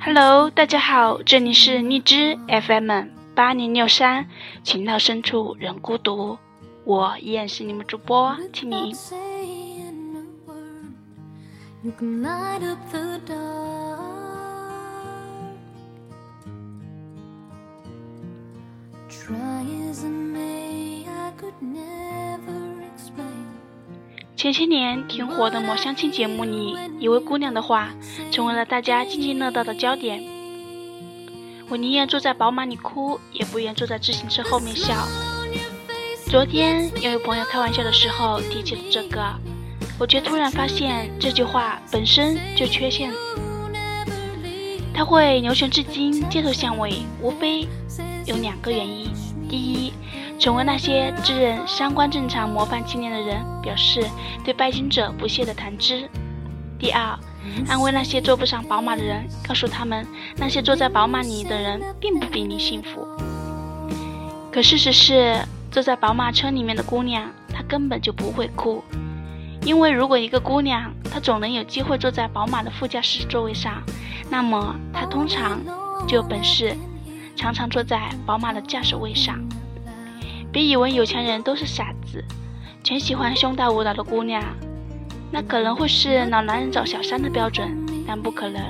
Hello，大家好，这里是荔枝 FM 八零六三，情到深处人孤独，我依然是你们主播青柠。前些年挺火的某相亲节目里，一位姑娘的话成为了大家津津乐道的焦点。我宁愿坐在宝马里哭，也不愿坐在自行车后面笑。昨天有位朋友开玩笑的时候提起了这个，我却突然发现这句话本身就缺陷。它会流传至今，街头巷尾，无非有两个原因：第一，成为那些自认三观正常、模范青年的人表示对拜金者不屑的谈资；第二，安慰那些坐不上宝马的人，告诉他们那些坐在宝马里的人并不比你幸福。可事实是，坐在宝马车里面的姑娘，她根本就不会哭，因为如果一个姑娘她总能有机会坐在宝马的副驾驶座位上，那么她通常就有本事常常坐在宝马的驾驶位上。别以为有钱人都是傻子，全喜欢胸大无脑的姑娘，那可能会是老男人找小三的标准，但不可能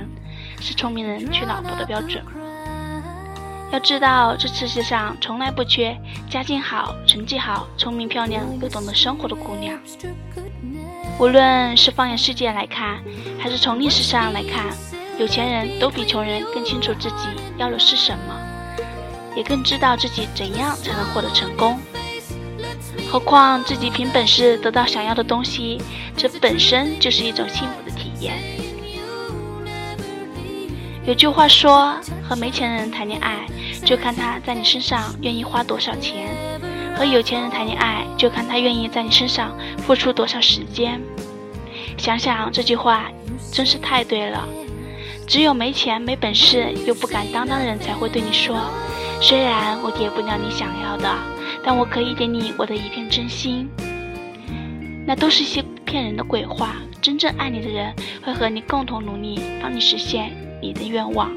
是聪明人娶老婆的标准。要知道，这世界上从来不缺家境好、成绩好、聪明漂亮又懂得生活的姑娘。无论是放眼世界来看，还是从历史上来看，有钱人都比穷人更清楚自己要的是什么。也更知道自己怎样才能获得成功，何况自己凭本事得到想要的东西，这本身就是一种幸福的体验。有句话说，和没钱人谈恋爱，就看他在你身上愿意花多少钱；和有钱人谈恋爱，就看他愿意在你身上付出多少时间。想想这句话，真是太对了。只有没钱、没本事又不敢当当的人，才会对你说。虽然我给不了你想要的，但我可以给你我的一片真心。那都是些骗人的鬼话。真正爱你的人会和你共同努力，帮你实现你的愿望。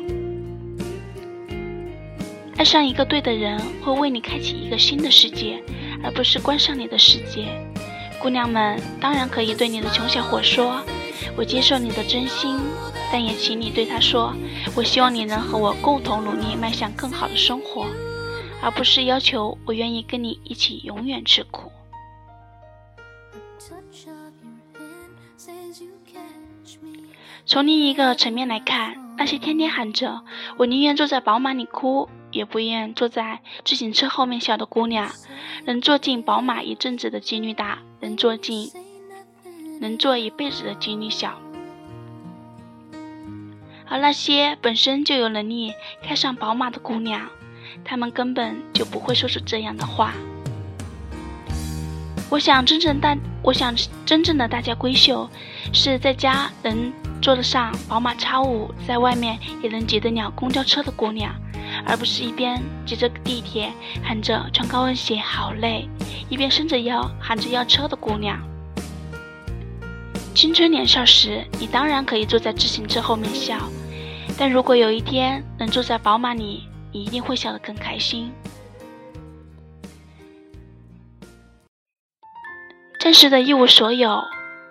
爱上一个对的人，会为你开启一个新的世界，而不是关上你的世界。姑娘们当然可以对你的穷小伙说：“我接受你的真心。”但也请你对他说：“我希望你能和我共同努力，迈向更好的生活，而不是要求我愿意跟你一起永远吃苦。”从另一个层面来看，那些天天喊着“我宁愿坐在宝马里哭，也不愿坐在自行车后面笑”的姑娘，能坐进宝马一阵子的几率大，能坐进能坐一辈子的几率小。而那些本身就有能力开上宝马的姑娘，她们根本就不会说出这样的话。我想，真正大，我想真正的大家闺秀，是在家能坐得上宝马 X 五，在外面也能挤得了公交车的姑娘，而不是一边挤着地铁喊着穿高跟鞋好累，一边伸着腰喊着要车的姑娘。青春年少时，你当然可以坐在自行车后面笑，但如果有一天能坐在宝马里，你一定会笑得更开心。暂时的一无所有，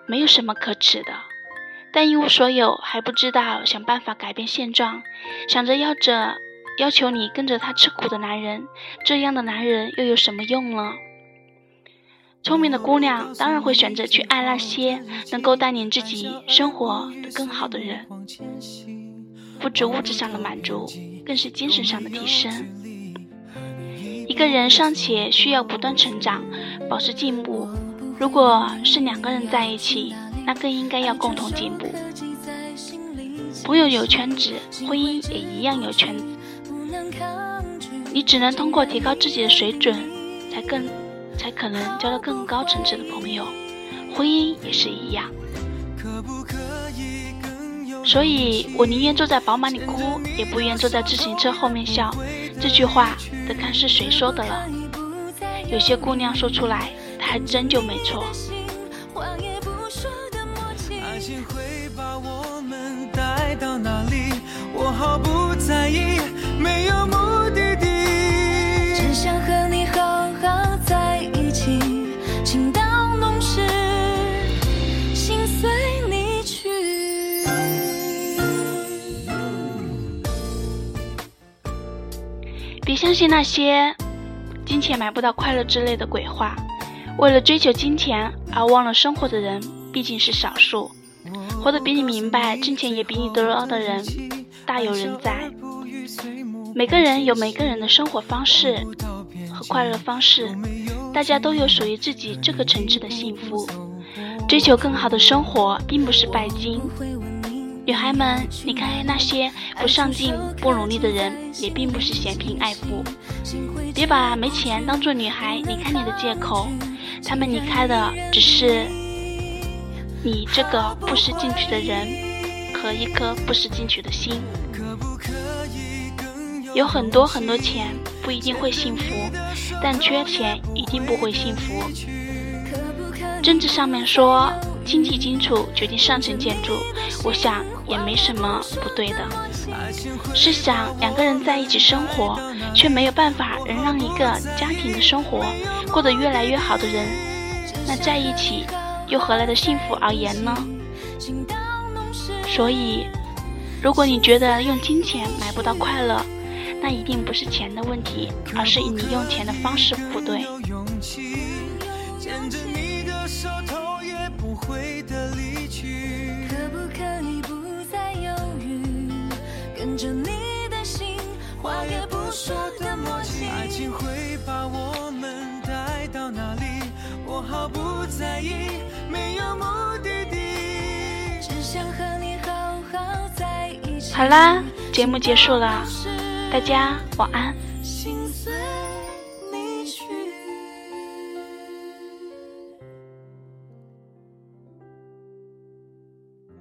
没有什么可耻的，但一无所有还不知道想办法改变现状，想着要着要求你跟着他吃苦的男人，这样的男人又有什么用呢？聪明的姑娘当然会选择去爱那些能够带领自己生活的更好的人，不止物质上的满足，更是精神上的提升。一个人尚且需要不断成长，保持进步，如果是两个人在一起，那更应该要共同进步。朋友有圈子，婚姻也一样有圈子。你只能通过提高自己的水准，才更。才可能交到更高层次的朋友，婚姻也是一样。所以我宁愿坐在宝马里哭，也不愿坐在自行车后面笑。这句话得看是谁说的了。有些姑娘说出来，她还真就没错。我毫不在意，情到浓时，心随你去。别相信那些金钱买不到快乐之类的鬼话。为了追求金钱而忘了生活的人毕竟是少数，活得比你明白，挣钱也比你多的人大有人在。每个人有每个人的生活方式和快乐方式，大家都有属于自己这个层次的幸福。追求更好的生活，并不是拜金。女孩们，离开那些不上进、不努力的人，也并不是嫌贫爱富。别把没钱当做女孩离开你的借口。他们离开的只是你这个不思进取的人和一颗不思进取的心。有很多很多钱不一定会幸福，但缺钱一定不会幸福。政治上面说经济基础决定上层建筑，我想也没什么不对的。试想两个人在一起生活，却没有办法能让一个家庭的生活。过得越来越好的人，那在一起又何来的幸福而言呢？所以，如果你觉得用金钱买不到快乐，那一定不是钱的问题，而是你用钱的方式不对。可不可以不再犹豫，跟着你的心，话也不说的默契。爱情会把我们。到哪里，我毫不在意，没有目的地，只想和你好好在一起。好啦，节目结束了，大家晚安。